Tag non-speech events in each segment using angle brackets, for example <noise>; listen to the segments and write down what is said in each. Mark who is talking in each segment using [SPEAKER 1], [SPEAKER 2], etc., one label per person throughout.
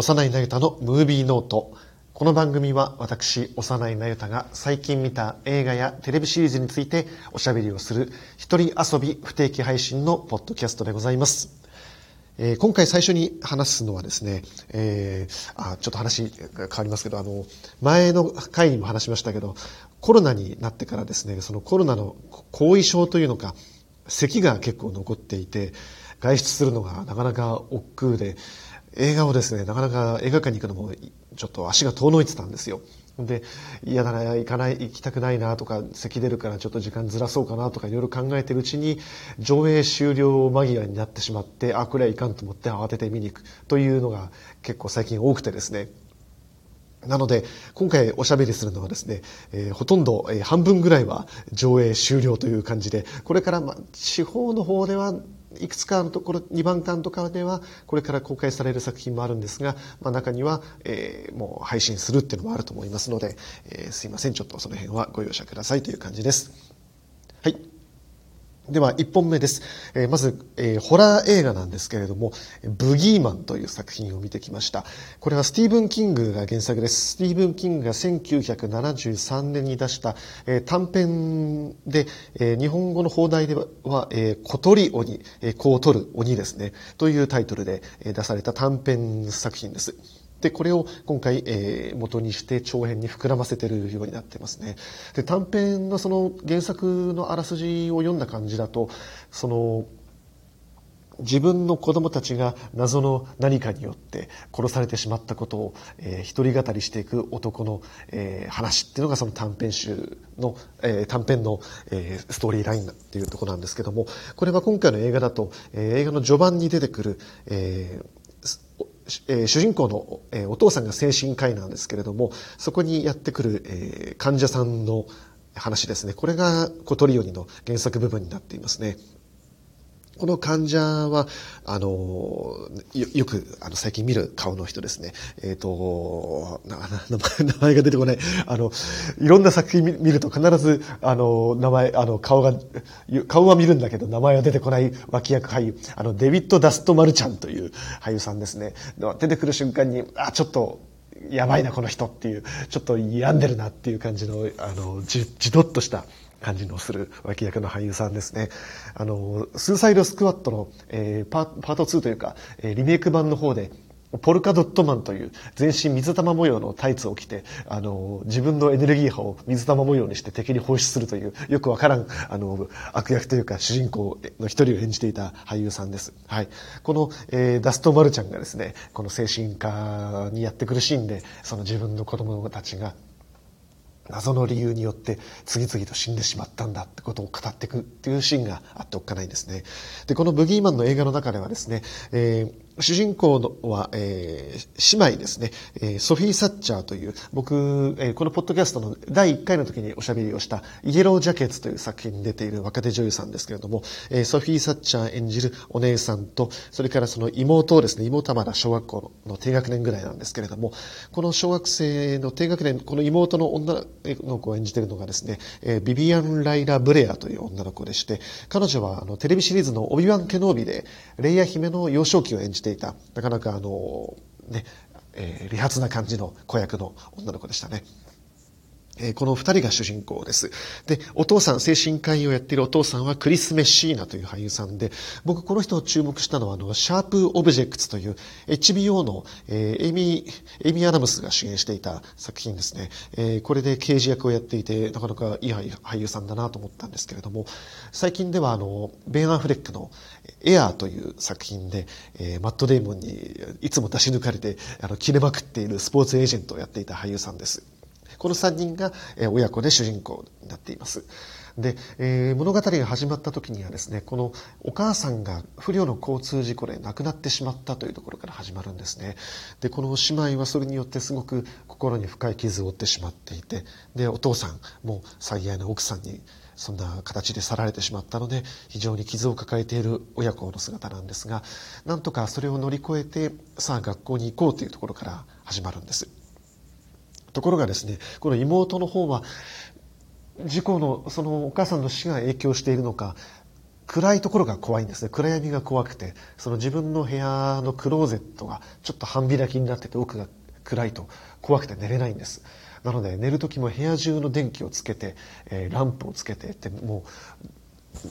[SPEAKER 1] 幼いなゆたのムービーノート。この番組は私、幼いなゆたが最近見た映画やテレビシリーズについておしゃべりをする一人遊び不定期配信のポッドキャストでございます。えー、今回最初に話すのはですね、えー、あちょっと話が変わりますけど、あの、前の回にも話しましたけど、コロナになってからですね、そのコロナの後遺症というのか、咳が結構残っていて、外出するのがなかなか億劫で、映画をですね、なかなか映画館に行くのもちょっと足が遠のいてたんですよ。で、嫌だな、行かない、行きたくないなとか、咳出るからちょっと時間ずらそうかなとかいろいろ考えてるうちに、上映終了間際になってしまって、あ、これはいかんと思って慌てて見に行くというのが結構最近多くてですね。なので、今回おしゃべりするのはですね、えー、ほとんど、えー、半分ぐらいは上映終了という感じで、これから、ま、地方の方ではいくつかのところ2番館とかではこれから公開される作品もあるんですが、まあ、中には、えー、もう配信するっていうのもあると思いますので、えー、すいませんちょっとその辺はご容赦くださいという感じです。はいでは、1本目です。えー、まず、えー、ホラー映画なんですけれども、ブギーマンという作品を見てきました。これはスティーブン・キングが原作です。スティーブン・キングが1973年に出した、えー、短編で、え日本語の放題では、え小鳥鬼、え子を取る鬼ですね、というタイトルで出された短編作品です。で、これを今回、えー、元にして長編に膨らませてるようになってますね。で、短編のその原作のあらすじを読んだ感じだと、その、自分の子供たちが謎の何かによって殺されてしまったことを、えー、一人語りしていく男の、えー、話っていうのがその短編集の、えー、短編の、えー、ストーリーラインっていうとこなんですけども、これは今回の映画だと、えー、映画の序盤に出てくる、えー、えー、主人公の、えー、お父さんが精神科医なんですけれども、そこにやってくる、えー、患者さんの話ですね。これが小鳥よりの原作部分になっていますね。この患者は、あの、よよく、あの、最近見る顔の人ですね。えっ、ー、と、名前、名前が出てこない。あの、いろんな作品見ると必ず、あの、名前、あの、顔が、顔は見るんだけど、名前は出てこない脇役俳優、あの、デビッド・ダスト・マルちゃんという俳優さんですね。出てくる瞬間に、あ、ちょっと、やばいな、この人っていう、ちょっと病んでるなっていう感じの、あの、じ、じどっとした感じのする脇役の俳優さんですね。あの、スーサイドスクワットの、えー、パパート2というか、えー、リメイク版の方で、ポルカドットマンという全身水玉模様のタイツを着て、あの、自分のエネルギー波を水玉模様にして敵に放出するという、よくわからん、あの、悪役というか主人公の一人を演じていた俳優さんです。はい。この、えー、ダストマルちゃんがですね、この精神科にやってくるシーンで、その自分の子供たちが謎の理由によって次々と死んでしまったんだってことを語っていくっていうシーンがあっておっかないんですね。で、このブギーマンの映画の中ではですね、えー主人公のは、えー、姉妹ですね、えー、ソフィー・サッチャーという、僕、えー、このポッドキャストの第1回の時におしゃべりをしたイエロージャケッツという作品に出ている若手女優さんですけれども、えー、ソフィー・サッチャー演じるお姉さんと、それからその妹をですね、妹はまだ小学校の低学年ぐらいなんですけれども、この小学生の低学年、この妹の女の子を演じているのがですね、えー、ビビアン・ライラ・ブレアという女の子でして、彼女はあのテレビシリーズのオビワン・ケノービで、レイヤ姫の幼少期を演じていた、なかなかあの、ね、えー、理髪な感じの子役の女の子でしたね。えこの二人が主人公です。で、お父さん、精神科医をやっているお父さんはクリス・メッシーナという俳優さんで、僕この人を注目したのは、あの、シャープ・オブジェクツという HBO の、えー、エミー、エミー・アダムスが主演していた作品ですね。えー、これで刑事役をやっていて、なかなかいい俳優さんだなと思ったんですけれども、最近ではあの、ベン・アフレックのエアーという作品で、えー、マット・デイモンにいつも出し抜かれて、あの、切れまくっているスポーツエージェントをやっていた俳優さんです。この3人が親子で主人公になっています。で、えー、物語が始まった時にはですね、このお母さんが不慮の交通事故で亡くなってしまったというところから始まるんですね。で、この姉妹はそれによってすごく心に深い傷を負ってしまっていて、で、お父さんも最愛の奥さんにそんな形で去られてしまったので、非常に傷を抱えている親子の姿なんですが、なんとかそれを乗り越えて、さあ学校に行こうというところから始まるんです。ところがですね、この妹の方は、事故の、そのお母さんの死が影響しているのか、暗いところが怖いんですね。暗闇が怖くて、その自分の部屋のクローゼットがちょっと半開きになってて奥が暗いと怖くて寝れないんです。なので寝る時も部屋中の電気をつけて、えー、ランプをつけてってもう、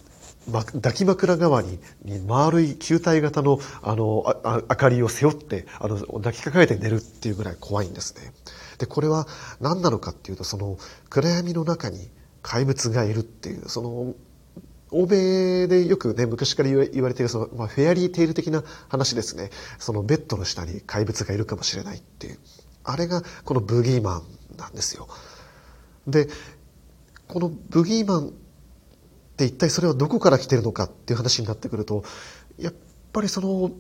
[SPEAKER 1] 抱き枕代わりに丸い球体型のあのあ明かりを背負ってあの抱きかかえて寝るっていうぐらい怖いんですね。でこれは何なのかっていうとその暗闇の中に怪物がいるっていうその欧米でよくね、昔から言われている、その、まあ、フェアリーテイル的な話ですね。そのベッドの下に怪物がいるかもしれないっていう。あれが、このブギーマンなんですよ。で、このブギーマンって一体それはどこから来てるのかっていう話になってくると、やっぱりその、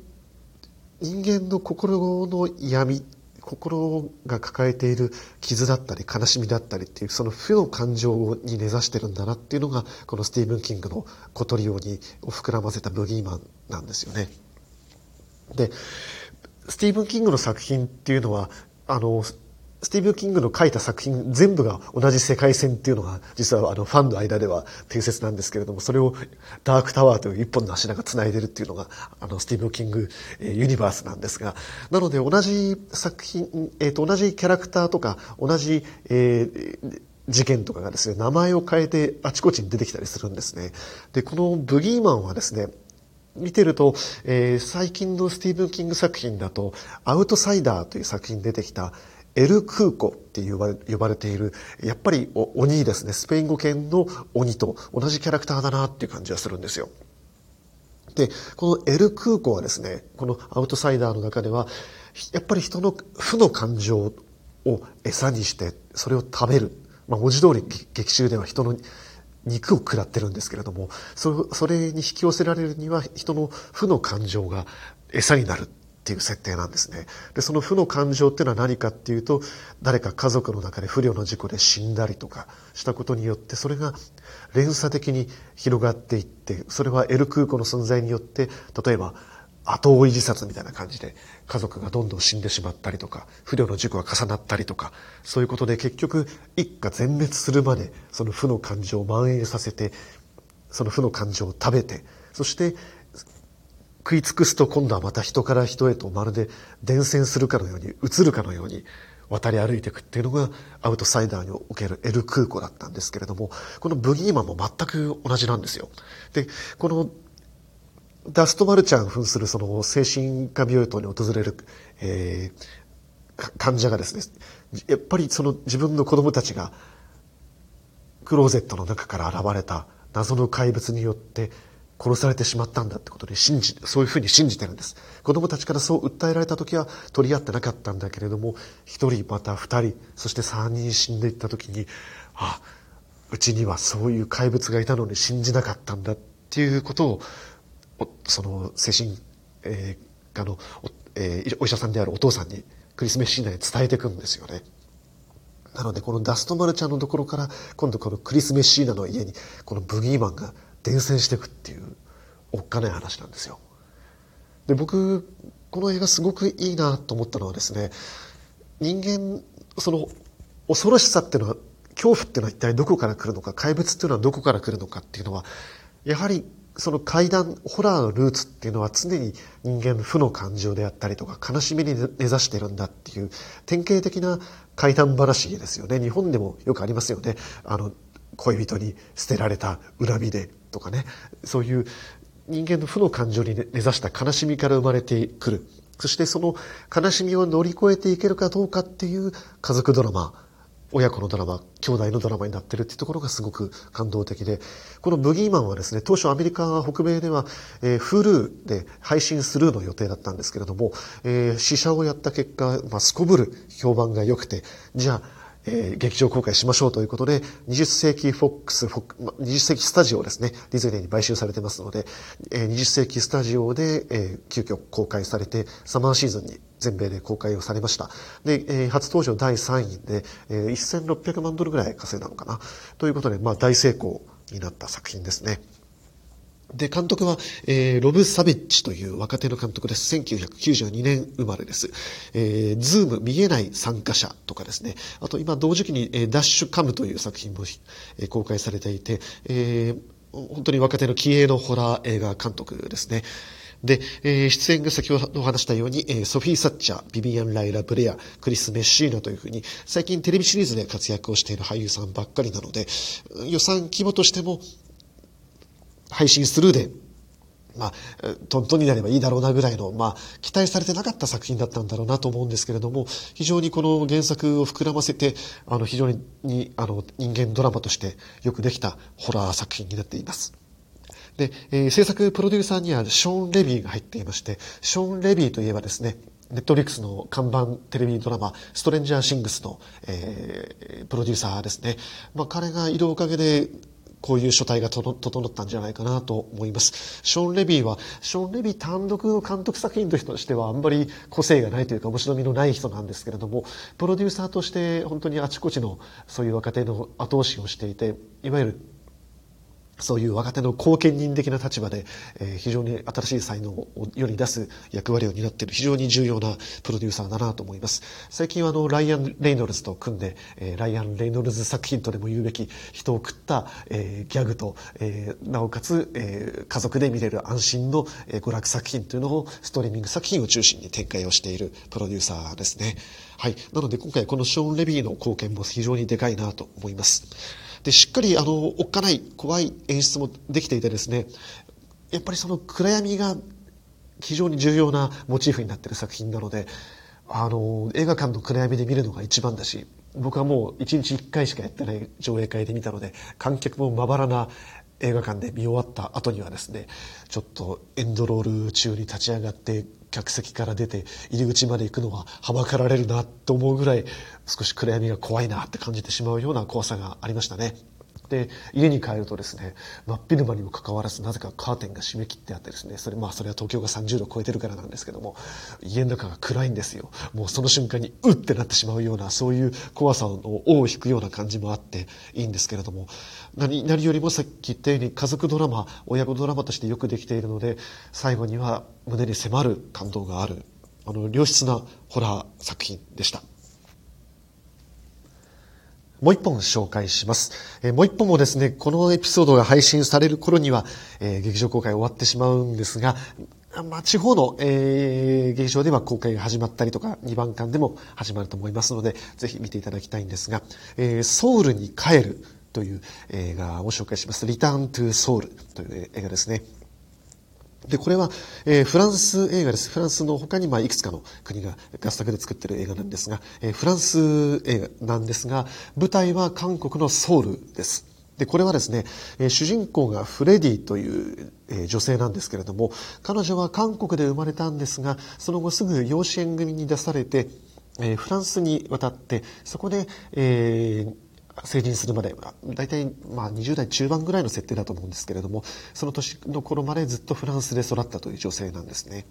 [SPEAKER 1] 人間の心の闇心が抱えている傷だったり悲しみだったりっていうその負の感情に根ざしてるんだなっていうのがこのスティーブン・キングの小鳥をにを膨らませたブギーマンなんですよね。でスティーブン・キングの作品っていうのはあのスティーブン・キングの書いた作品全部が同じ世界線っていうのが実はあのファンの間では定説なんですけれどもそれをダークタワーという一本の柱が繋いでるっていうのがあのスティーブン・キングユニバースなんですがなので同じ作品、えー、と同じキャラクターとか同じ、えー事件とかがですね、名前を変えてあちこちに出てきたりするんですね。で、このブギーマンはですね、見てると、えー、最近のスティーブン・キング作品だと、アウトサイダーという作品に出てきた、エル・クーコって呼ば呼ばれている、やっぱり鬼ですね、スペイン語圏の鬼と同じキャラクターだなっていう感じがするんですよ。で、このエル・クーコはですね、このアウトサイダーの中では、やっぱり人の負の感情を餌にして、それを食べる。まあ、文字通り劇中では人の肉を食らってるんですけれども、それに引き寄せられるには人の負の感情が餌になるっていう設定なんですね。で、その負の感情っていうのは何かっていうと、誰か家族の中で不慮の事故で死んだりとかしたことによって、それが連鎖的に広がっていって、それはエル空港の存在によって、例えば、後追い自殺みたいな感じで家族がどんどん死んでしまったりとか、不慮の事故が重なったりとか、そういうことで結局一家全滅するまでその負の感情を蔓延させて、その負の感情を食べて、そして食い尽くすと今度はまた人から人へとまるで伝染するかのように移るかのように渡り歩いていくっていうのがアウトサイダーにおけるエル・クーコだったんですけれどもこのブギーマンも全く同じなんですよ。でこのダストマルちゃん扮するその精神科病棟に訪れる、えー、患者がですねやっぱりその自分の子供たちがクローゼットの中から現れた謎の怪物によって殺されてしまったんだってことで信じ、そういうふうに信じてるんです。子供たちからそう訴えられた時は取り合ってなかったんだけれども、一人また二人、そして三人死んでいった時に、あ、うちにはそういう怪物がいたのに信じなかったんだっていうことを、その精神、えー、科の、えー、お医者さんであるお父さんにクリスメスシーナに伝えていくんですよね。なのでこのダストマルちゃんのところから今度このクリス・メッシーナの家にこのブギーマンが伝染していくっていうおっかない話なんですよ。で僕この映画すごくいいなと思ったのはですね人間その恐ろしさっていうのは恐怖っていうのは一体どこから来るのか怪物っていうのはどこから来るのかっていうのはやはりその怪談ホラーのルーツっていうのは常に人間負の感情であったりとか悲しみに根ざしてるんだっていう典型的な怪談話ですよね。日本でもよくありますよね。あの恋人に捨てられた恨みでとかね。そういう人間の負の感情に根ざした悲しみから生まれてくる。そしてその悲しみを乗り越えていけるかどうかっていう家族ドラマ親子のドラマ、兄弟のドラマになってるっていうところがすごく感動的で、このブギーマンはですね、当初アメリカ北米では、えー、Hulu で配信するの予定だったんですけれども、えー、試写をやった結果、まあ、すこぶる評判が良くて、じゃあ、えー、劇場公開しましょうということで、20世紀フォックス、20世紀スタジオですね、ディズニーに買収されてますので、えー、20世紀スタジオで、えー、急遽公開されて、サマーシーズンに全米で公開をされました。で、えー、初登場第3位で、えー、1600万ドルぐらい稼いだのかな。ということで、まあ大成功になった作品ですね。で、監督は、えー、ロブ・サベッジという若手の監督です。1992年生まれです。えー、ズーム、見えない参加者とかですね。あと今同時期に、えー、ダッシュカムという作品も、えー、公開されていて、えー、本当に若手の気鋭のホラー映画監督ですね。で、えー、出演が先ほどお話したように、えー、ソフィー・サッチャー、ビビアン・ライラ・ブレア、クリス・メッシーナというふうに、最近テレビシリーズで活躍をしている俳優さんばっかりなので、予算規模としても、配信スルーで、まあ、トントンになればいいだろうなぐらいの、まあ、期待されてなかった作品だったんだろうなと思うんですけれども、非常にこの原作を膨らませて、あの、非常に、あの、人間ドラマとしてよくできたホラー作品になっています。で、えー、制作プロデューサーにはショーン・レビーが入っていまして、ショーン・レビーといえばですね、ネットリックスの看板テレビドラマ、ストレンジャー・シングスの、えー、プロデューサーですね。まあ、彼がいるおかげで、こういう書体が整ったんじゃないかなと思います。ショーン・レビーは、ショーン・レビー単独の監督作品としてはあんまり個性がないというか面白みのない人なんですけれども、プロデューサーとして本当にあちこちのそういう若手の後押しをしていて、いわゆるそういう若手の貢献人的な立場で、えー、非常に新しい才能を世に出す役割を担っている非常に重要なプロデューサーだなと思います。最近はあの、ライアン・レイノルズと組んで、えー、ライアン・レイノルズ作品とでも言うべき人を食った、えー、ギャグと、えー、なおかつ、えー、家族で見れる安心の、えー、娯楽作品というのをストリーミング作品を中心に展開をしているプロデューサーですね。はい。なので今回このショーン・レビーの貢献も非常にでかいなと思います。で、しっかり、あの、おっかない、怖い演出もできていてですね、やっぱりその暗闇が非常に重要なモチーフになっている作品なので、あの、映画館の暗闇で見るのが一番だし、僕はもう一日一回しかやってない上映会で見たので、観客もまばらな映画館で見終わった後にはですね、ちょっとエンドロール中に立ち上がって客席から出て入り口まで行くのははばかられるなと思うぐらい少し暗闇が怖いなって感じてしまうような怖さがありましたね。で、家に帰るとですね、真っ昼間にもかかわらず、なぜかカーテンが閉め切ってあってですね、それ、まあ、それは東京が30度超えてるからなんですけども、家の中が暗いんですよ。もうその瞬間に、うってなってしまうような、そういう怖さを尾を引くような感じもあっていいんですけれども、何、何よりもさっき言ったように、家族ドラマ、親子ドラマとしてよくできているので、最後には胸に迫る感動がある、あの、良質なホラー作品でした。もう一本紹介します。えー、もう一本もですね、このエピソードが配信される頃には、えー、劇場公開終わってしまうんですが、まあ、地方の、えー、劇場では公開が始まったりとか、2番館でも始まると思いますので、ぜひ見ていただきたいんですが、えー、ソウルに帰るという映画を紹介します。リターントゥソウルという映画ですね。で、これは、えー、フランス映画です。フランスの他に、まあ、いくつかの国が合作で作っている映画なんですが、えー、フランス映画なんですが、舞台は韓国のソウルです。で、これはですね、えー、主人公がフレディという、えー、女性なんですけれども、彼女は韓国で生まれたんですが、その後すぐ養子縁組に出されて、えー、フランスに渡って、そこで、えー、成人するまで、大体まあ20代中盤ぐらいの設定だと思うんですけれども、その年の頃までずっとフランスで育ったという女性なんですね。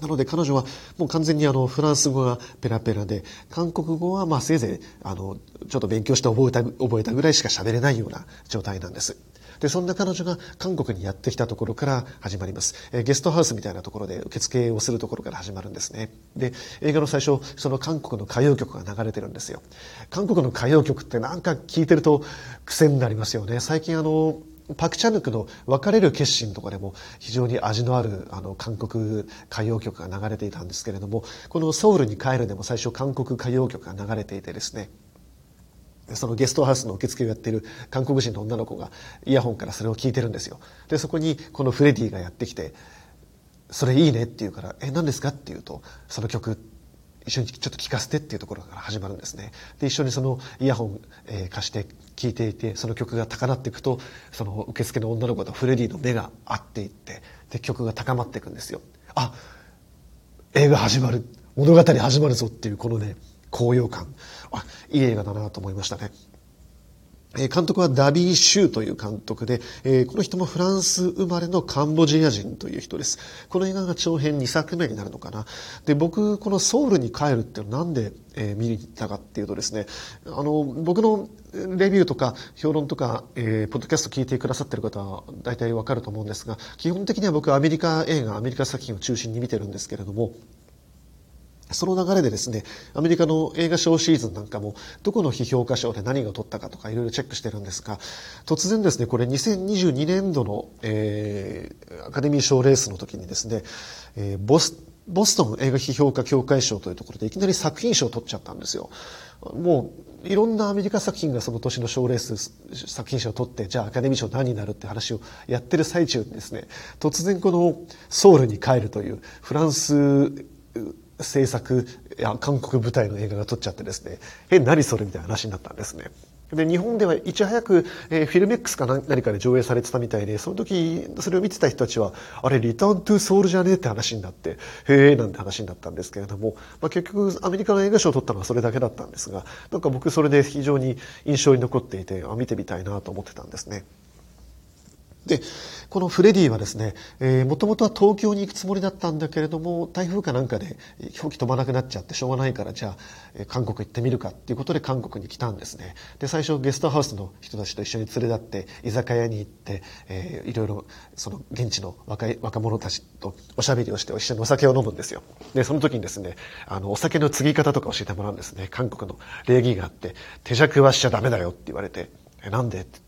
[SPEAKER 1] なので彼女はもう完全にあのフランス語がペラペラで、韓国語はまあせいぜいあのちょっと勉強して覚えた覚えたぐらいしか喋れないような状態なんです。で、そんな彼女が韓国にやってきたところから始まります。えゲストハウスみたいなところで受付をするところから始まるんですね。で、映画の最初、その韓国の歌謡曲が流れてるんですよ。韓国の歌謡曲ってなんか聞いてると癖になりますよね。最近あの、パクチャヌクの別れる決心とかでも非常に味のあるあの韓国歌謡曲が流れていたんですけれども、このソウルに帰るでも最初韓国歌謡曲が流れていてですね、そのゲストハウスの受付をやっている韓国人の女の子がイヤホンからそれを聞いてるんですよ。で、そこにこのフレディがやってきて、それいいねって言うから、え、何ですかって言うと、その曲、一緒にちょっと聞かせてっていうところから始まるんですね。で、一緒にそのイヤホン、えー、貸して聞いていて、その曲が高鳴っていくと、その受付の女の子とフレディの目が合っていって、で、曲が高まっていくんですよ。あ、映画始まる。物語始まるぞっていうこのね、高揚感。あ、いい映画だなと思いましたね。監督はダビー・シューという監督で、この人もフランス生まれのカンボジア人という人です。この映画が長編2作目になるのかな。で、僕、このソウルに帰るってなんで、え見に行ったかっていうとですね、あの、僕のレビューとか評論とか、えー、ポッドキャスト聞いてくださってる方は大体わかると思うんですが、基本的には僕アメリカ映画、アメリカ作品を中心に見てるんですけれども、その流れでですね、アメリカの映画賞シーズンなんかも、どこの批評家賞で何が取ったかとかいろいろチェックしてるんですが、突然ですね、これ2022年度の、えー、アカデミー賞レースの時にですね、えー、ボス、ボストン映画批評家協会賞というところでいきなり作品賞を取っちゃったんですよ。もう、いろんなアメリカ作品がその年の賞レース作品賞を取って、じゃあアカデミー賞何になるって話をやってる最中にですね、突然このソウルに帰るというフランス制作や韓国舞台の映画が撮っちゃってですね、え、何それみたいな話になったんですね。で、日本ではいち早く、えー、フィルメックスか何かで上映されてたみたいで、その時、それを見てた人たちは、あれ、リターントゥソウルじゃねえって話になって、へえ、なんて話になったんですけれども、まあ、結局、アメリカの映画賞を取ったのはそれだけだったんですが、なんか僕それで非常に印象に残っていて、あ見てみたいなと思ってたんですね。で、このフレディはですね、えー、もともとは東京に行くつもりだったんだけれども、台風かなんかで飛行機飛ばなくなっちゃってしょうがないから、じゃあ、え、韓国行ってみるかっていうことで韓国に来たんですね。で、最初ゲストハウスの人たちと一緒に連れ立って、居酒屋に行って、えー、いろいろ、その現地の若い、若者たちとおしゃべりをして一緒にお酒を飲むんですよ。で、その時にですね、あの、お酒の継ぎ方とか教えてもらうんですね。韓国の礼儀があって、手酌はしちゃダメだよって言われて、え、なんでって言っ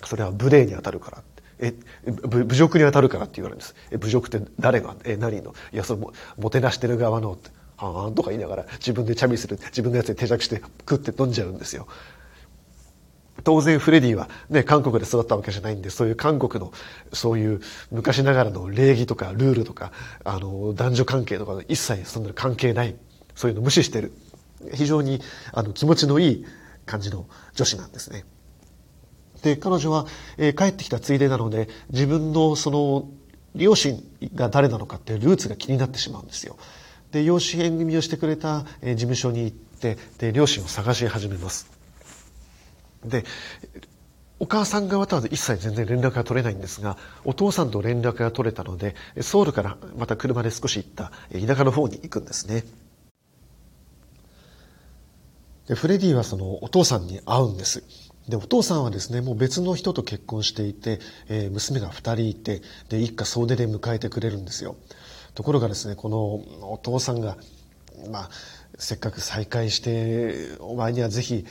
[SPEAKER 1] て、それは無礼に当たるから。え、侮辱に当たるからって言われるんです。え、侮辱って誰が？え、何の？いや、その、ももてなしてる側のって、はあんとか言いながら自分でチャミする、自分のやつで手酌して食って飲んじゃうんですよ。当然フレディはね、韓国で育ったわけじゃないんで、そういう韓国の、そういう昔ながらの礼儀とかルールとか、あの、男女関係とか一切そんな関係ない。そういうの無視してる。非常に、あの、気持ちのいい感じの女子なんですね。で、彼女は、えー、帰ってきたついでなので、自分のその、両親が誰なのかっていうルーツが気になってしまうんですよ。で、養子縁組をしてくれた、えー、事務所に行って、で、両親を探し始めます。で、お母さん側とは一切全然連絡が取れないんですが、お父さんと連絡が取れたので、ソウルからまた車で少し行った田舎の方に行くんですね。でフレディはそのお父さんに会うんです。で、お父さんはですね、もう別の人と結婚していて、えー、娘が二人いて、で、一家総出で迎えてくれるんですよ。ところがですね、このお父さんが、まあ、せっかく再会して、お前にはぜひ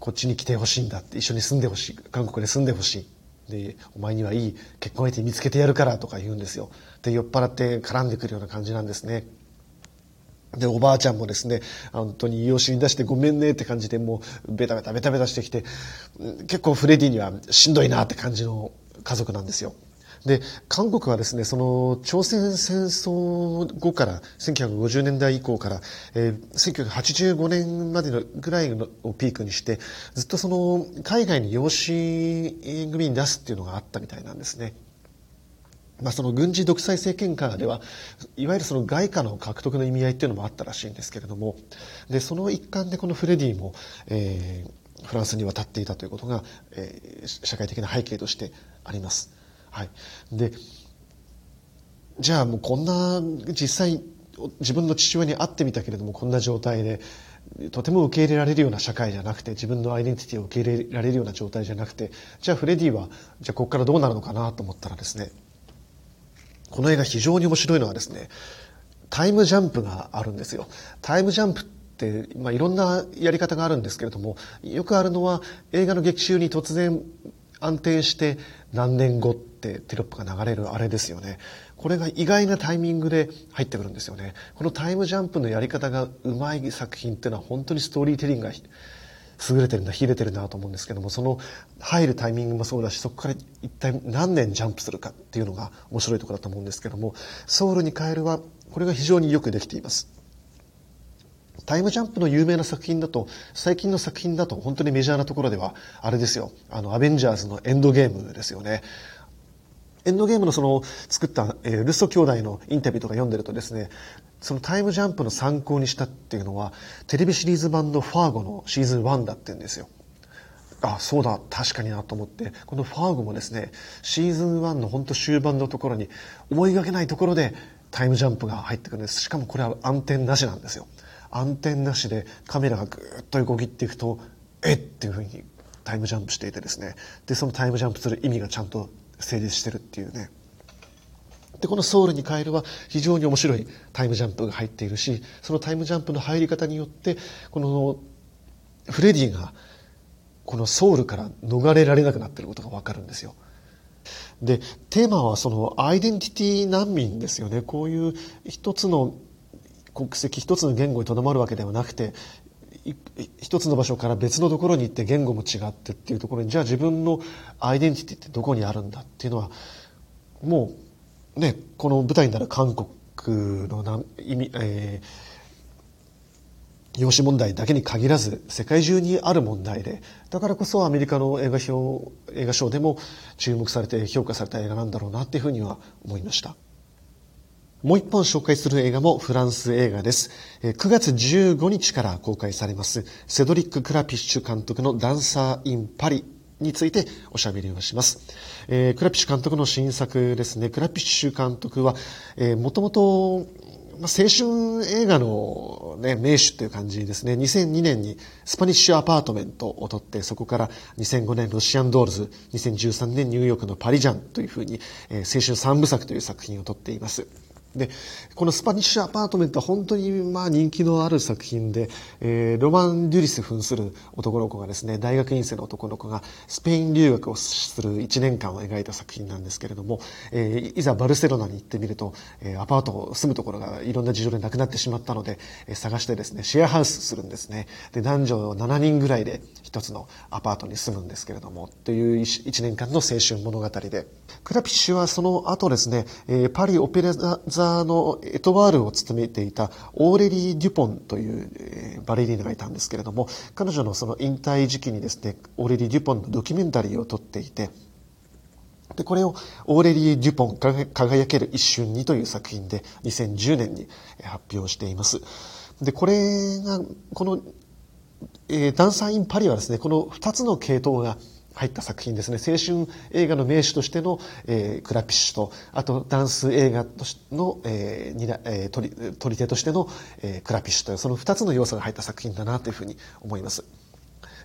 [SPEAKER 1] こっちに来てほしいんだって、一緒に住んでほしい、韓国で住んでほしい。で、お前にはいい結婚相手見つけてやるからとか言うんですよ。で、酔っ払って絡んでくるような感じなんですね。で、おばあちゃんもですね、本当に養子に出してごめんねって感じで、もう、ベタベタベタベタしてきて、結構フレディにはしんどいなって感じの家族なんですよ。で、韓国はですね、その、朝鮮戦争後から、1950年代以降から、えー、1985年までのぐらいをピークにして、ずっとその、海外に養子組に出すっていうのがあったみたいなんですね。まあ、その軍事独裁政権下では、いわゆるその外貨の獲得の意味合いっていうのもあったらしいんですけれども、で、その一環でこのフレディも、えー、フランスに渡っていたということが、えー、社会的な背景としてあります。はい。で、じゃあもうこんな、実際、自分の父親に会ってみたけれども、こんな状態で、とても受け入れられるような社会じゃなくて、自分のアイデンティティを受け入れられるような状態じゃなくて、じゃあフレディは、じゃあここからどうなるのかなと思ったらですね、この映画非常に面白いのはですね、タイムジャンプがあるんですよ。タイムジャンプって、まあ、いろんなやり方があるんですけれども、よくあるのは映画の劇中に突然安定して何年後ってテロップが流れるあれですよね。これが意外なタイミングで入ってくるんですよね。このタイムジャンプのやり方がうまい作品っていうのは本当にストーリーテリングが優れてるな、秀でてるなと思うんですけども、その入るタイミングもそうだし、そこから一体何年ジャンプするかっていうのが面白いところだと思うんですけども、ソウルに帰るは、これが非常によくできています。タイムジャンプの有名な作品だと、最近の作品だと本当にメジャーなところでは、あれですよ、あの、アベンジャーズのエンドゲームですよね。エンドゲームのその作った、えー、ルッソ兄弟のインタビューとか読んでるとですね、そのタイムジャンプの参考にしたっていうのは、テレビシリーズ版のファーゴのシーズン1だってんですよ。あ、そうだ、確かになと思って、このファーゴもですね、シーズン1の本当終盤のところに、思いがけないところでタイムジャンプが入ってくるんです。しかもこれは暗転なしなんですよ。暗転なしでカメラがぐーっと横切っていくと、えっていうふうにタイムジャンプしていてですね。で、そのタイムジャンプする意味がちゃんと成立してるっていうね。で、このソウルに帰るは非常に面白いタイムジャンプが入っているし、そのタイムジャンプの入り方によって、このフレディがこのソウルから逃れられなくなっていることがわかるんですよ。で、テーマはそのアイデンティティ難民ですよね。こういう一つの国籍、一つの言語にとどまるわけではなくて、一つの場所から別のところに行って言語も違ってっていうところに、じゃあ自分のアイデンティティってどこにあるんだっていうのは、もう、ね、この舞台になる韓国のな意味、えー、養子問題だけに限らず世界中にある問題でだからこそアメリカの映画表映画賞でも注目されて評価された映画なんだろうなっていうふうには思いました。もう一本紹介する映画もフランス映画です。9月15日から公開されます、セドリック・クラピッシュ監督のダンサー・イン・パリについておしゃべりをします。えー、クラピッシュ監督の新作ですね。クラピッシュ監督は、えー、もともと、ま、青春映画の、ね、名手という感じですね。2002年にスパニッシュアパートメントを撮って、そこから2005年ロシアンドールズ、2013年ニューヨークのパリジャンというふうに、えー、青春三部作という作品を撮っています。で、このスパニッシュアパートメントは本当にまあ人気のある作品で、えー、ロマン・デュリス扮する男の子がですね、大学院生の男の子がスペイン留学をする1年間を描いた作品なんですけれども、えー、いざバルセロナに行ってみると、えー、アパートを住むところがいろんな事情でなくなってしまったので、えー、探してですね、シェアハウスするんですね。で、男女7人ぐらいで一つのアパートに住むんですけれども、という1年間の青春物語で、クラピッシュはその後ですね、えー、パリオペラ座のエトワールを務めていたオーレリー・デュポンというバレリーナがいたんですけれども、彼女のその引退時期にですね、オーレリー・デュポンのドキュメンタリーを撮っていて、で、これをオーレリー・デュポン輝ける一瞬にという作品で2010年に発表しています。で、これが、この、えー、ダンサー・イン・パリはですね、この二つの系統が入った作品ですね。青春映画の名手としての、えー、クラピッシュと、あとダンス映画としの、えーえー、取り手としての、えー、クラピッシュという、その二つの要素が入った作品だなというふうに思います。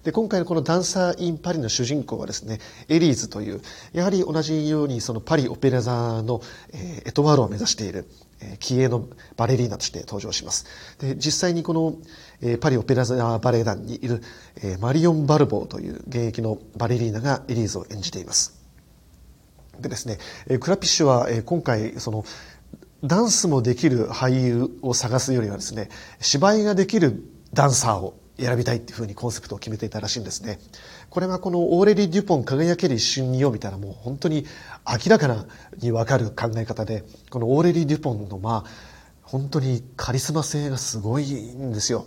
[SPEAKER 1] で、今回のこのダンサー・イン・パリの主人公はですね、エリーズという、やはり同じようにそのパリ・オペラ座の、えー、エトワールを目指している、え、気鋭のバレリーナとして登場します。で、実際にこの、えー、パリ・オペラ座バレエ団にいる、えー、マリオン・バルボーという現役のバレリーナがエリーズを演じています。でですね、えー、クラピッシュは、えー、今回、その、ダンスもできる俳優を探すよりはですね、芝居ができるダンサーを選びたいっていうふうにコンセプトを決めていたらしいんですね。これはこのオーレリー・デュポン輝ける一瞬によみたいなもう本当に明らかなにわかる考え方で、このオーレリー・デュポンのまあ、本当にカリスマ性がすごいんですよ。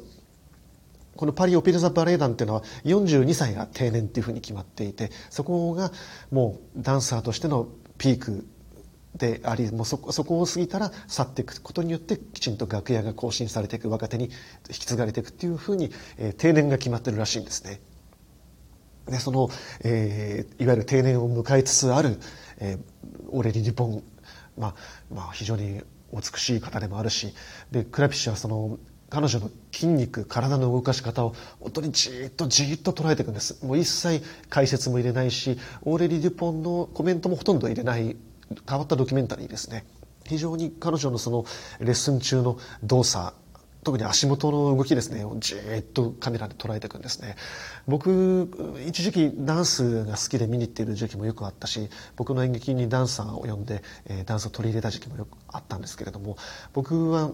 [SPEAKER 1] このパリ・オペラ座バレエ団っていうのは42歳が定年っていうふうに決まっていて、そこがもうダンサーとしてのピークでありもうそこそこを過ぎたら去っていくことによってきちんと楽屋が更新されていく若手に引き継がれていくっていうふうに、えー、定年が決まってるらしいんですね。でその、えー、いわゆる定年を迎えつつある、えー、オレリ・リポン、まあまあ、非常に美しい方でもあるしでクラピッシュはその彼女の筋肉体の動かし方を本当にじーっとじーっと捉えていくんです。もう一切解説も入れないしオーレリ・デュポンのコメントもほとんど入れない。変わったドキュメンタリーですね。非常に彼女のそのレッスン中の動作特に足元の動きですねじっとカメラで捉えていくんですね。僕一時期ダンスが好きで見に行っている時期もよくあったし僕の演劇にダンサーを呼んで、え、ダンスを取り入れた時期もよくあったんですけれども僕は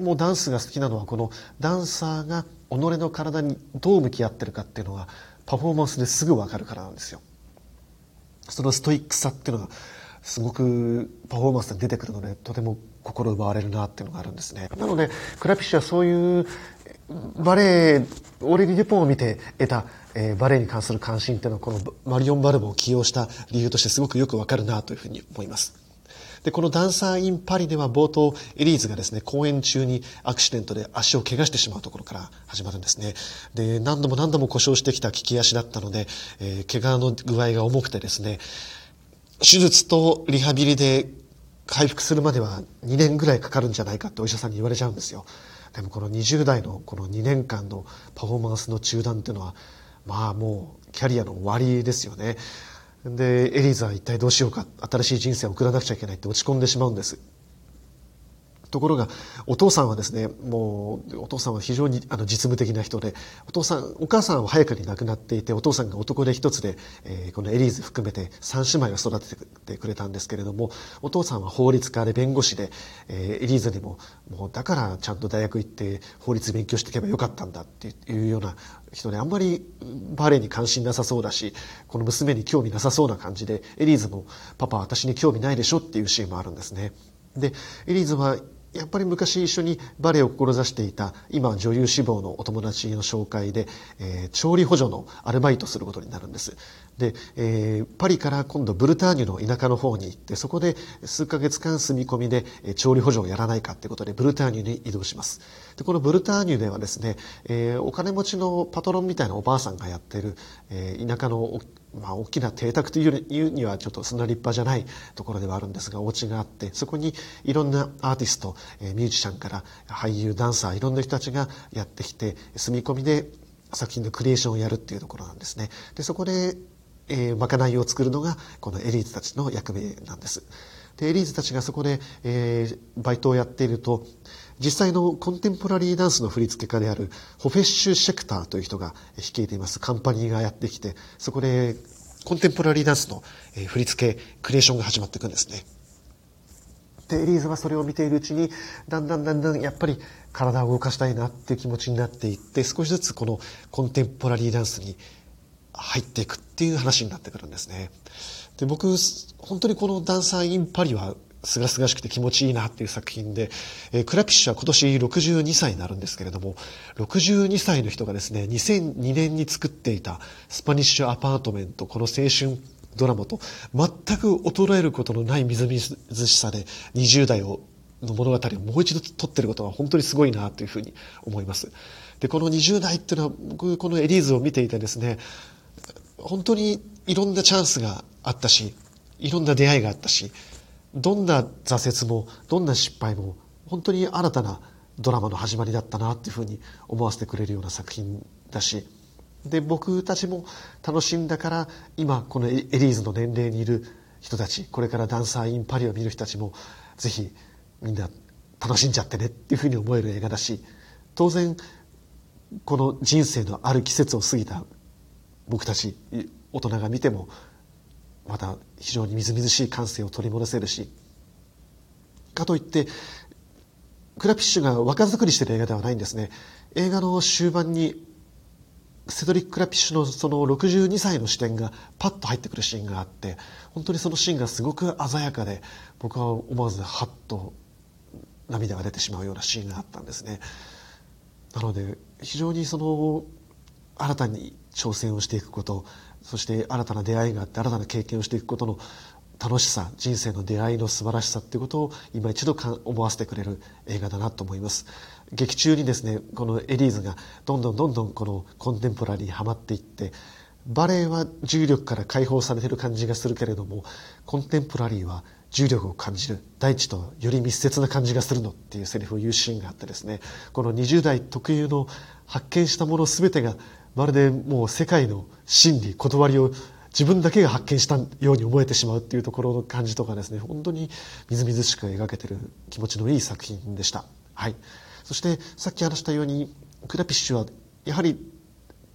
[SPEAKER 1] もうダンスが好きなのはこのダンサーが己の体にどう向き合ってるかっていうのがパフォーマンスですぐ分かるからなんですよ。そのストイックさっていうのがすごくパフォーマンスで出てくるのでとても心奪われるなっていうのがあるんですねなのでクラピッシュはそういうバレエオーレリ・デュポンを見て得た、えー、バレエに関する関心っていうのはこのマリオン・バルボを起用した理由としてすごくよくわかるなというふうに思いますで、このダンサー・イン・パリでは冒頭、エリーズがですね、公演中にアクシデントで足を怪我してしまうところから始まるんですね。で、何度も何度も故障してきた利き足だったので、えー、怪我の具合が重くてですね、手術とリハビリで回復するまでは2年ぐらいかかるんじゃないかってお医者さんに言われちゃうんですよ。でもこの20代のこの2年間のパフォーマンスの中断っていうのは、まあもうキャリアの終わりですよね。で、エリーズは一体どうしようか、新しい人生を送らなくちゃいけないって落ち込んでしまうんです。ところが、お父さんはですね、もう、お父さんは非常にあの実務的な人で、お父さん、お母さんは早くに亡くなっていて、お父さんが男で一つで、えー、このエリーズ含めて三姉妹を育ててくれたんですけれども、お父さんは法律家で弁護士で、えー、エリーズにも、もうだからちゃんと大学行って法律勉強していけばよかったんだっていうような人で、あんまりバレエに関心なさそうだし、この娘に興味なさそうな感じで、エリーズも、パパ私に興味ないでしょっていうシーンもあるんですね。で、エリーズはやっぱり昔一緒にバレエを志していた今女優志望のお友達の紹介で、えー、調理補助のアルバイトすることになるんです。で、えー、パリから今度ブルターニュの田舎の方に行ってそこで数ヶ月間住み込みで、えー、調理補助をやらないかってことでブルターニュに移動します。でこのブルターニュではですね、えー、お金持ちのパトロンみたいなおばあさんがやってる、えー、田舎のまあ、大きな邸宅というにはちょっとそんな立派じゃないところではあるんですがお家があってそこにいろんなアーティストミュージシャンから俳優ダンサーいろんな人たちがやってきて住み込みで作品のクリエーションをやるっていうところなんですね。でそこで、えー、まかないを作るのがこのエリートたちの役目なんです。でエリーズたちがそこで、えー、バイトをやっていると実際のコンテンポラリーダンスの振付家であるホフェッシュ・シェクターという人が率いていますカンパニーがやってきてそこでコンテンポラリーダンスの振付クリエーションが始まっていくんですねでエリーズはそれを見ているうちにだんだんだんだんやっぱり体を動かしたいなっていう気持ちになっていって少しずつこのコンテンポラリーダンスに入っていくっていう話になってくるんですね。で僕本当にこの「ダンサー・イン・パリ」はすがすがしくて気持ちいいなっていう作品で、えー、クラピッシュは今年62歳になるんですけれども62歳の人がですね2002年に作っていたスパニッシュアパートメントこの青春ドラマと全く衰えることのないみずみずしさで20代をの物語をもう一度撮ってることは本当にすごいなというふうに思います。で、この20代っていうのは僕このエリーズを見ていてですね、本当にいろんなチャンスがあったし、いろんな出会いがあったし、どんな挫折も、どんな失敗も、本当に新たなドラマの始まりだったなっていうふうに思わせてくれるような作品だし、で、僕たちも楽しんだから、今このエリーズの年齢にいる人たち、これからダンサー・イン・パリを見る人たちも、ぜひみんな楽しんじゃってねっていうふうに思える映画だし、当然、この人生のある季節を過ぎた僕たち大人が見てもまた非常にみずみずしい感性を取り戻せるしかといってクラピッシュが若作りしてる映画ではないんですね。映画の終盤にセドリック・クラピッシュのその62歳の視点がパッと入ってくるシーンがあって本当にそのシーンがすごく鮮やかで僕は思わずハッと涙が出てしまうようなシーンがあったんですね。なので非常にその新たに挑戦をしていくことそして新たな出会いがあって新たな経験をしていくことの楽しさ人生の出会いの素晴らしさっていうことを今一度思わせてくれる映画だなと思います。劇中にですねこのエリーズがどんどんどんどんこのコンテンポラリーにはまっていってバレエは重力から解放されてる感じがするけれどもコンテンポラリーは重力を感じる大地とより密接な感じがするのっていうセリフを言うシーンがあってですねこの20代特有の発見したもの全てがまるでもう世界の真理断りを自分だけが発見したように思えてしまうっていうところの感じとかですね本当にみずみずしく描けてる気持ちのいい作品でした。はい、そしてさっき話したようにクラピッシュはやはり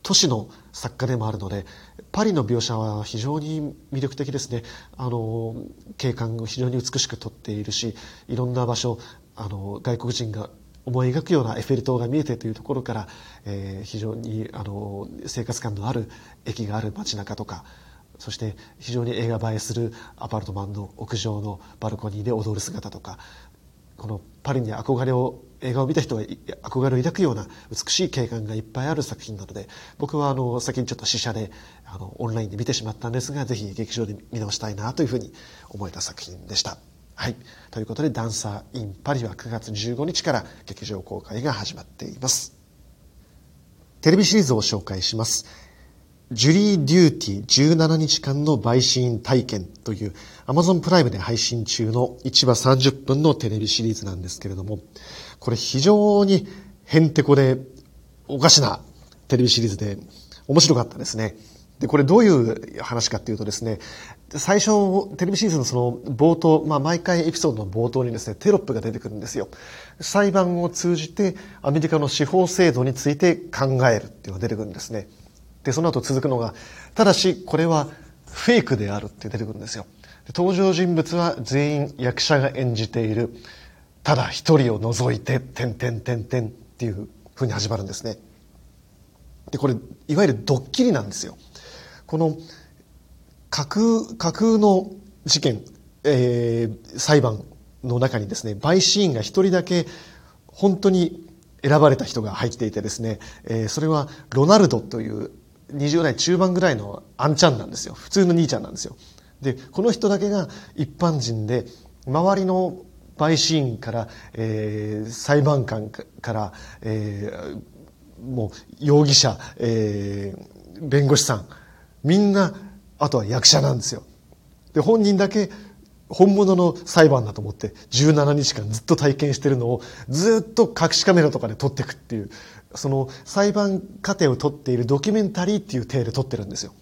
[SPEAKER 1] 都市の作家でもあるのでパリの描写は非常に魅力的ですねあの景観を非常に美しく撮っているしいろんな場所あの外国人が思い描くようなエッフェル塔が見えてというところから、えー、非常にあの生活感のある駅がある街中とかそして非常に映画映えするアパートマンの屋上のバルコニーで踊る姿とかこのパリに憧れを映画を見た人が憧れを抱くような美しい景観がいっぱいある作品なので僕はあの先にちょっと試写であのオンラインで見てしまったんですがぜひ劇場で見直したいなというふうに思えた作品でした。はい。ということで、ダンサー・イン・パリは9月15日から劇場公開が始まっています。テレビシリーズを紹介します。ジュリー・デューティー17日間の陪審体験という Amazon プライムで配信中の1話30分のテレビシリーズなんですけれども、これ非常にへんてこでおかしなテレビシリーズで面白かったですね。で、これどういう話かっていうとですね、最初、テレビシーズンのその冒頭、まあ毎回エピソードの冒頭にですね、テロップが出てくるんですよ。裁判を通じてアメリカの司法制度について考えるっていうのが出てくるんですね。で、その後続くのが、ただしこれはフェイクであるって出てくるんですよ。登場人物は全員役者が演じている。ただ一人を除いて、てんてんてんてんっていう風に始まるんですね。で、これ、いわゆるドッキリなんですよ。この架空、架空の事件、えー、裁判の中にですね、陪審員が一人だけ本当に選ばれた人が入っていてですね、えー、それはロナルドという20代中盤ぐらいのアンちゃんなんですよ。普通の兄ちゃんなんですよ。で、この人だけが一般人で、周りの陪審員から、えー、裁判官から、えー、もう容疑者、えー、弁護士さん、みんな、あとは役者なんですよ。で、本人だけ本物の裁判だと思って17日間ずっと体験してるのをずっと隠しカメラとかで撮っていくっていう、その裁判過程を撮っているドキュメンタリーっていう体で撮ってるんですよ。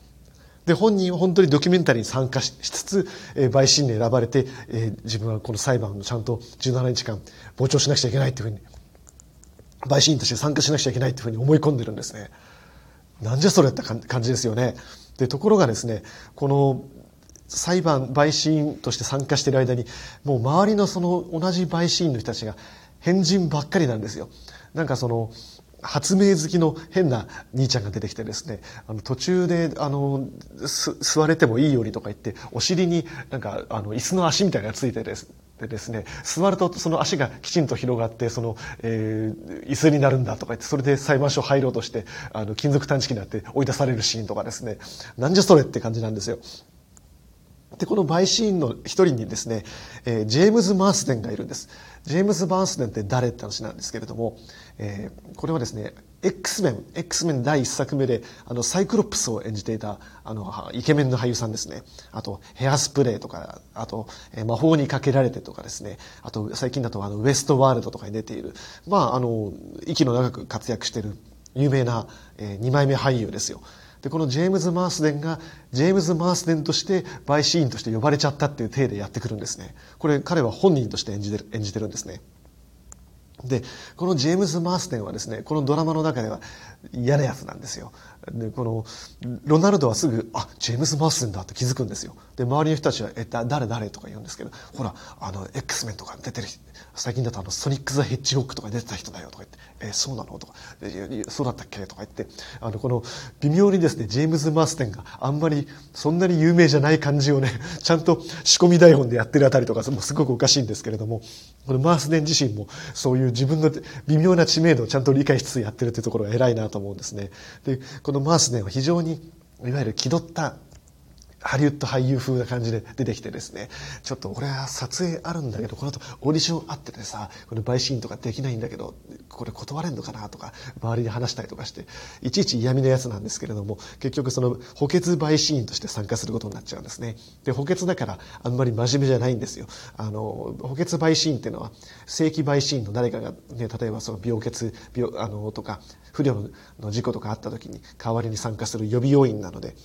[SPEAKER 1] で、本人は本当にドキュメンタリーに参加しつつ、えー、陪審に選ばれて、えー、自分はこの裁判をちゃんと17日間傍聴しなくちゃいけないっていうふうに、陪審員として参加しなくちゃいけないっていうふうに思い込んでるんですね。なんじゃそれって感じですよね。で、ところがですね、この裁判、陪審員として参加している間に、もう周りのその同じ陪審員の人たちが変人ばっかりなんですよ。なんかその、発明好きの変な兄ちゃんが出てきてですね、あの途中で、あの、座れてもいいようにとか言って、お尻になんか、あの、椅子の足みたいなのがついてですでですね、座るとその足がきちんと広がって、その、えー、椅子になるんだとか言って、それで裁判所入ろうとして、あの、金属探知機になって追い出されるシーンとかですね、なんじゃそれって感じなんですよ。で、この陪審員の一人にですね、えー、ジェームズ・マースデンがいるんです。ジェームズ・マースデンって誰って話なんですけれども、えー、これはですね、X メン、X メン第一作目で、あの、サイクロプスを演じていた、あの、イケメンの俳優さんですね。あと、ヘアスプレーとか、あと、えー、魔法にかけられてとかですね。あと、最近だと、あの、ウエストワールドとかに出ている、まあ、あの、息の長く活躍してる、有名な、えー、二枚目俳優ですよ。で、このジェームズ・マースデンが、ジェームズ・マースデンとして陪審員として呼ばれちゃったっていう体でやってくるんですね。これ彼は本人として演じてる、演じてるんですね。で、このジェームズ・マーステンはですね、このドラマの中では嫌なやつなんですよ。で、この、ロナルドはすぐ、あ、ジェームズ・マーステンだって気づくんですよ。で、周りの人たちは、え、誰誰とか言うんですけど、ほら、あの、X メンとか出てる、最近だとあの、ソニック・ザ・ヘッジホックとか出てた人だよとか言って、え、そうなの？とか、そうだったっけ？とか言って、あの、この、微妙にですね、ジェームズ・マースデンがあんまり、そんなに有名じゃない感じをね、<laughs> ちゃんと仕込み台本でやってるあたりとか、もうすごくおかしいんですけれども、このマースデン自身も、そういう自分の微妙な知名度をちゃんと理解しつつやってるというところが偉いなと思うんですね。で、このマースデンは非常に、いわゆる気取ったハリウッド俳優風な感じで出てきてですね、ちょっと俺は撮影あるんだけど、この後オーディションあっててさ、これ陪審とかできないんだけど、これ断れんのかなとか、周りに話したりとかして、いちいち嫌味なやつなんですけれども、結局その補欠陪審員として参加することになっちゃうんですね。で、補欠だからあんまり真面目じゃないんですよ。あの、補欠陪審員っていうのは、正規陪審員の誰かがね、例えばその病欠、病、あの、とか、不慮の事故とかあった時に代わりに参加する予備要員なので、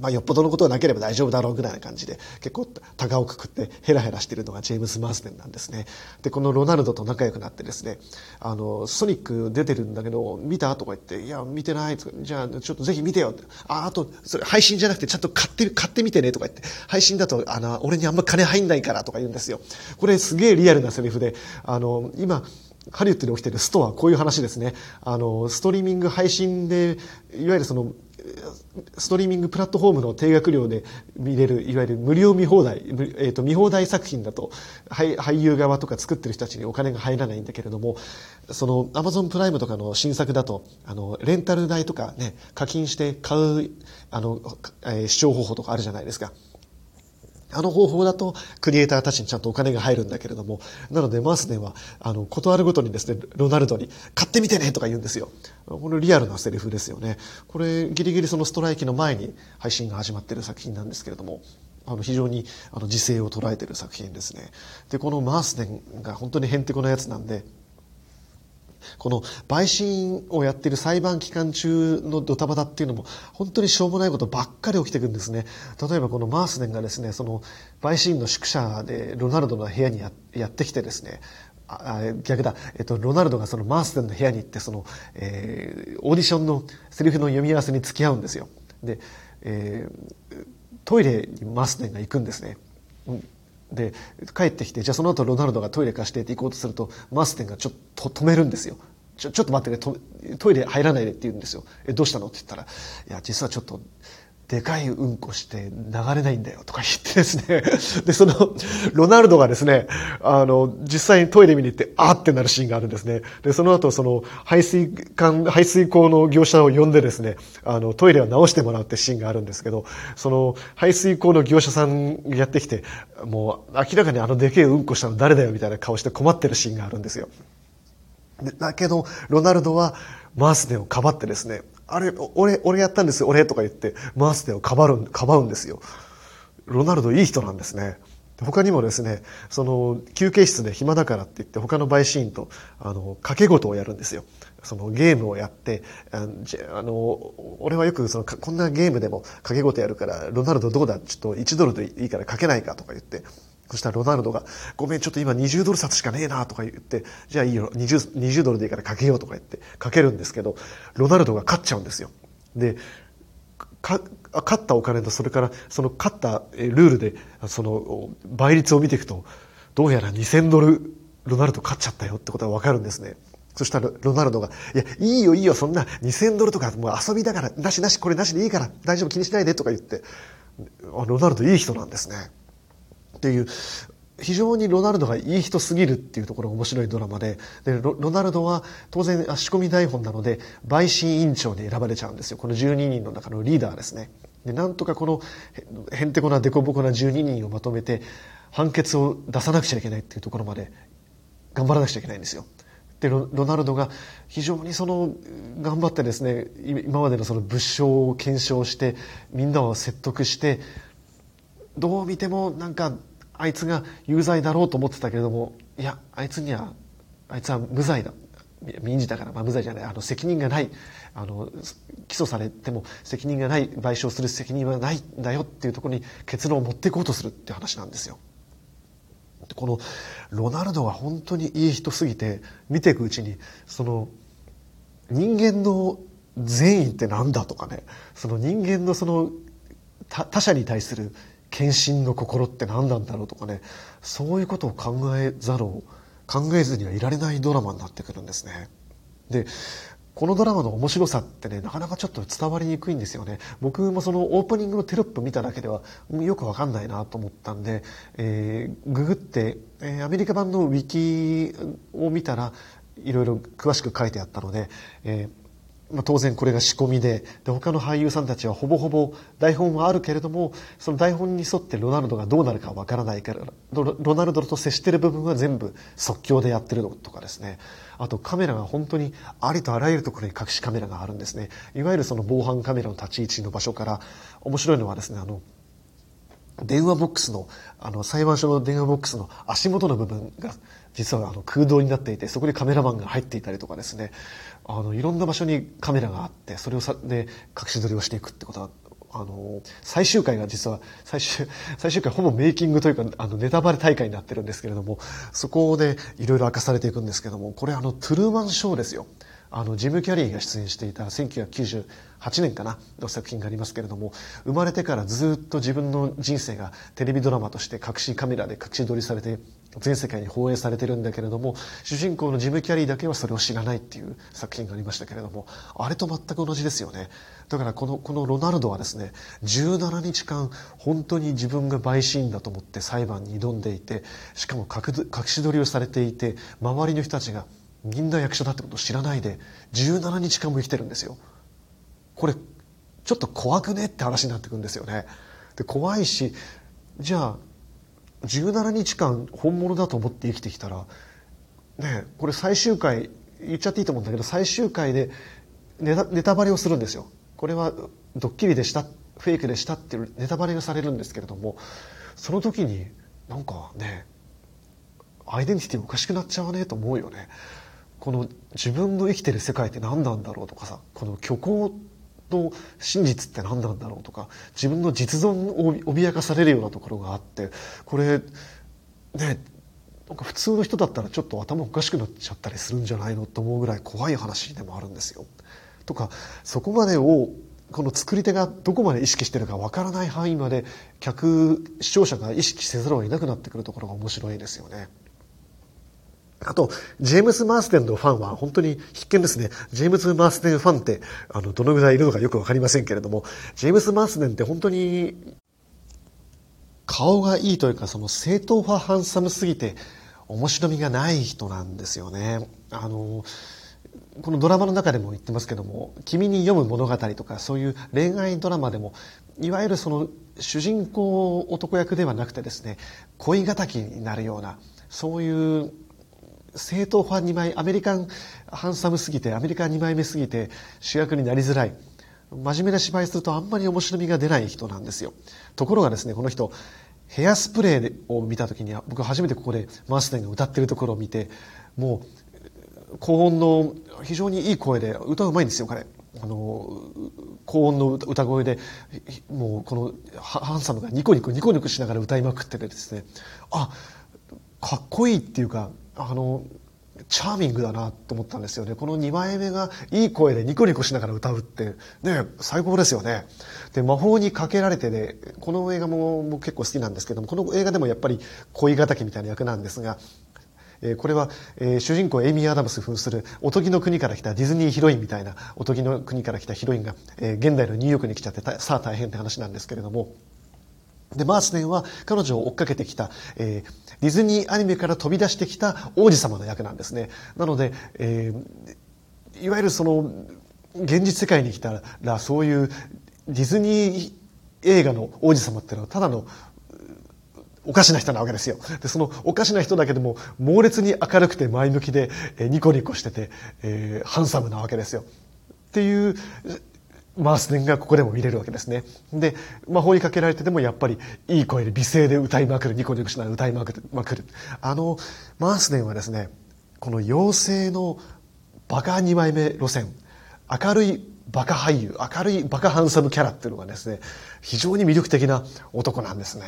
[SPEAKER 1] まあ、よっぽどのことがなければ大丈夫だろうぐらいな感じで、結構、高をくくってヘラヘラしてるのがジェームス・マースデンなんですね。で、このロナルドと仲良くなってですね、あの、ソニック出てるんだけど、見たとか言って、いや、見てない。じゃあ、ちょっとぜひ見てよって。あ、あと、それ配信じゃなくてちゃんと買って、買ってみてねとか言って、配信だと、あの、俺にあんま金入んないからとか言うんですよ。これすげえリアルなセリフで、あの、今、ハリウッドで起きてるストア、こういう話ですね。あの、ストリーミング配信で、いわゆるその、ストリーミングプラットフォームの定額料で見れる、いわゆる無料見放題、えー、と見放題作品だと俳優側とか作ってる人たちにお金が入らないんだけれども、そのアマゾンプライムとかの新作だと、あの、レンタル代とかね、課金して買う、あの、えー、視聴方法とかあるじゃないですか。あの方法だと、クリエイターたちにちゃんとお金が入るんだけれども、なので、マースデンは、あの、断るごとにですね、ロナルドに、買ってみてねとか言うんですよ。これリアルなセリフですよね。これ、ギリギリそのストライキの前に配信が始まっている作品なんですけれども、あの、非常に、あの、時勢を捉えている作品ですね。で、このマースデンが本当にヘンテコなやつなんで、この陪審をやっている裁判期間中のドタバタっていうのも本当にしょうもないことばっかり起きてくるんですね。例えばこのマースデンがですね、その陪審の宿舎でロナルドの部屋にやってきてですね、あ逆だ、えっと、ロナルドがそのマースデンの部屋に行ってその、えー、オーディションのセリフの読み合わせに付き合うんですよ。で、えー、トイレにマースデンが行くんですね。うんで帰ってきてじゃあその後ロナルドがトイレ貸してって行こうとするとマーステンがちょっと止めるんですよ。ちょちょっと待ってねトイレ入らないでって言うんですよ。えどうしたの？って言ったらいや実はちょっとでかいうんこして流れないんだよとか言ってですね。<laughs> で、その、ロナルドがですね、あの、実際にトイレ見に行って、あーってなるシーンがあるんですね。で、その後、その、排水管、排水口の業者を呼んでですね、あの、トイレを直してもらうってシーンがあるんですけど、その、排水口の業者さんやってきて、もう、明らかにあのでけえうんこしたの誰だよみたいな顔して困ってるシーンがあるんですよ。だけど、ロナルドは、マースデンをかばってですね、あれ、俺、俺やったんです俺とか言って、マースデをかばる、かばうんですよ。ロナルドいい人なんですね。他にもですね、その、休憩室で暇だからって言って、他の陪審員と、あの、掛け事をやるんですよ。そのゲームをやって、あの、俺はよくその、こんなゲームでも掛け事やるから、ロナルドどうだちょっと1ドルでいいからかけないかとか言って、そしたらロナルドが、ごめん、ちょっと今20ドル札しかねえなとか言って、じゃあいいよ、20, 20ドルでいいからかけようとか言って、かけるんですけど、ロナルドが勝っちゃうんですよ。で、か、勝ったお金と、それから、その勝ったルールで、その倍率を見ていくと、どうやら2000ドル、ロナルド勝っちゃったよってことがわかるんですね。そしたらロナルドが、いや、いいよいいよ、そんな2000ドルとかもう遊びだから、なしなし、これなしでいいから、大丈夫気にしないでとか言って、ロナルドいい人なんですね。っていう非常にロナルドがいい人すぎるっていうところが面白いドラマででロロナルドは当然仕込み台本なので陪審委員長に選ばれちゃうんですよ。この12人の中のリーダーですね。でなんとかこのへんてこな凸凹な12人をまとめて判決を出さなくちゃいけないっていうところまで頑張らなくちゃいけないんですよ。でロナルドが非常にその頑張ってですね今までのその物証を検証してみんなを説得してどう見てもなんかあいつが有罪だろうと思ってたけれどもいやあいつにはあいつは無罪だ。民事だから、まあ、無罪じゃない。あの責任がない。あの起訴されても責任がない。賠償する責任はないんだよっていうところに結論を持っていこうとするっていう話なんですよ。このロナルドが本当にいい人すぎて見ていくうちにその人間の善意って何だとかね。その人間のその他者に対する献身の心って何なんだろうとかねそういうことを考えざるを考えずにはいられないドラマになってくるんですね。でこのドラマの面白さってねなかなかちょっと伝わりにくいんですよね僕もそのオープニングのテロップ見ただけではよくわかんないなと思ったんで、えー、ググって、えー、アメリカ版のウィキを見たらいろいろ詳しく書いてあったので、えーまあ、当然これが仕込みでで他の俳優さんたちはほぼほぼ台本はあるけれどもその台本に沿ってロナルドがどうなるかわからないからロナルドと接している部分は全部即興でやってるのとかですね。あとカメラが本当にありとあらゆるところに隠しカメラがあるんですね。いわゆるその防犯カメラの立ち位置の場所から面白いのはですねあの電話ボックスのあの裁判所の電話ボックスの足元の部分が実はあの空洞になっていてそこにカメラマンが入っていたりとかですね。あのいろんな場所にカメラがあってそれをさで隠し撮りをしていくってことはあの最終回が実は最終 <laughs> 最終回ほぼメイキングというかあのネタバレ大会になってるんですけれどもそこでいろいろ明かされていくんですけどもこれあのトゥルーマンショーですよ。あのジム・キャリーが出演していた1998年かなの作品がありますけれども生まれてからずっと自分の人生がテレビドラマとして隠しカメラで隠し撮りされて全世界に放映されてるんだけれども主人公のジム・キャリーだけはそれを知らないっていう作品がありましたけれどもあれと全く同じですよね。だからこのこのロナルドはですね17日間本当に自分が陪審員だと思って裁判に挑んでいてしかも隠し撮りをされていて周りの人たちがみんな役者だってことを知らないで17日間も生きてるんですよ。これちょっと怖くねって話になってくるんですよね。で怖いしじゃあ17日間本物だと思って生きてきたらねこれ最終回言っちゃっていいと思うんだけど最終回でネタネタバレをするんですよ。これはドッキリでしたフェイクでしたっていうネタバレがされるんですけれどもその時になんかねアイデンティティおかしくなっちゃわねと思うよね。この自分の生きてる世界って何なんだろうとかさこの虚構の真実って何なんだろうとか自分の実存を脅かされるようなところがあってこれねなんか普通の人だったらちょっと頭おかしくなっちゃったりするんじゃないのと思うぐらい怖い話でもあるんですよ。とかそこまでをこの作り手がどこまで意識してるかわからない範囲まで客視聴者が意識せざるを得なくなってくるところが面白いですよね。あと、ジェームス・マースデンのファンは本当に必見ですね。ジェームズ・マースデンファンって、あの、どのぐらいいるのかよくわかりませんけれども、ジェームス・マースデンって本当に、顔がいいというか、その正統派ハンサムすぎて、面白みがない人なんですよね。あの、このドラマの中でも言ってますけども「君に読む物語」とかそういう恋愛ドラマでもいわゆるその主人公男役ではなくてですね恋敵になるようなそういう正統派2枚アメリカンハンサムすぎてアメリカン2枚目すぎて主役になりづらい。真面目な芝居するとあんまり面白みが出ない人なんですよ。ところがですねこの人ヘアスプレーを見た時に僕初めてここでマースデンが歌ってるところを見てもう高音の非常にいい声で歌うまいんですよ彼。あの高音の歌声でもうこのハンサムがニコニコニコニコしながら歌いまくっててですね。あかっこいいっていうかあのチャーミングだなと思ったんですよね。この2枚目がいい声でニコニコしながら歌うって、ね、最高ですよね。で、魔法にかけられてね、この映画も僕結構好きなんですけども、この映画でもやっぱり恋敵みたいな役なんですが、えこれは、え主人公エイミー・アダムス扮するおとぎの国から来たディズニーヒロインみたいなおとぎの国から来たヒロインが、え現代のニューヨークに来ちゃってさあ大変って話なんですけれどもでマースネンは彼女を追っかけてきた、えー、ディズニーアニメから飛び出してきた王子様の役なんですねなので、えー、いわゆるその現実世界に来たらそういうディズニー映画の王子様っていうのはただのおかしな人なわけですよ。で、そのおかしな人だけでも猛烈に明るくて前向きで、えー、ニコニコしてて、えー、ハンサムなわけですよ。っていう、マースデンがここでも見れるわけですね。で、魔法にかけられてでもやっぱりいい声で美声で歌いまくる、ニコニコしながら歌いまくる。まくるあの、マースデンはですね、この妖精のバカ2枚目路線、明るいバカ俳優、明るいバカハンサムキャラっていうのがですね、非常に魅力的な男なんですね。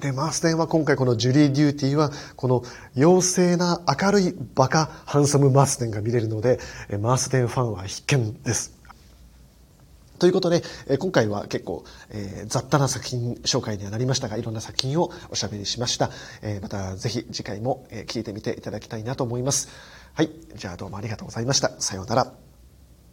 [SPEAKER 1] で、マースデンは今回このジュリー・デューティーは、この妖精な明るいバカハンサム・マースデンが見れるので、マースデンファンは必見です。ということで、え今回は結構、えー、雑多な作品紹介にはなりましたが、いろんな作品をおしゃべりしました。えー、またぜひ次回もえ聞いてみていただきたいなと思います。はい。じゃあどうもありがとうございました。さようなら。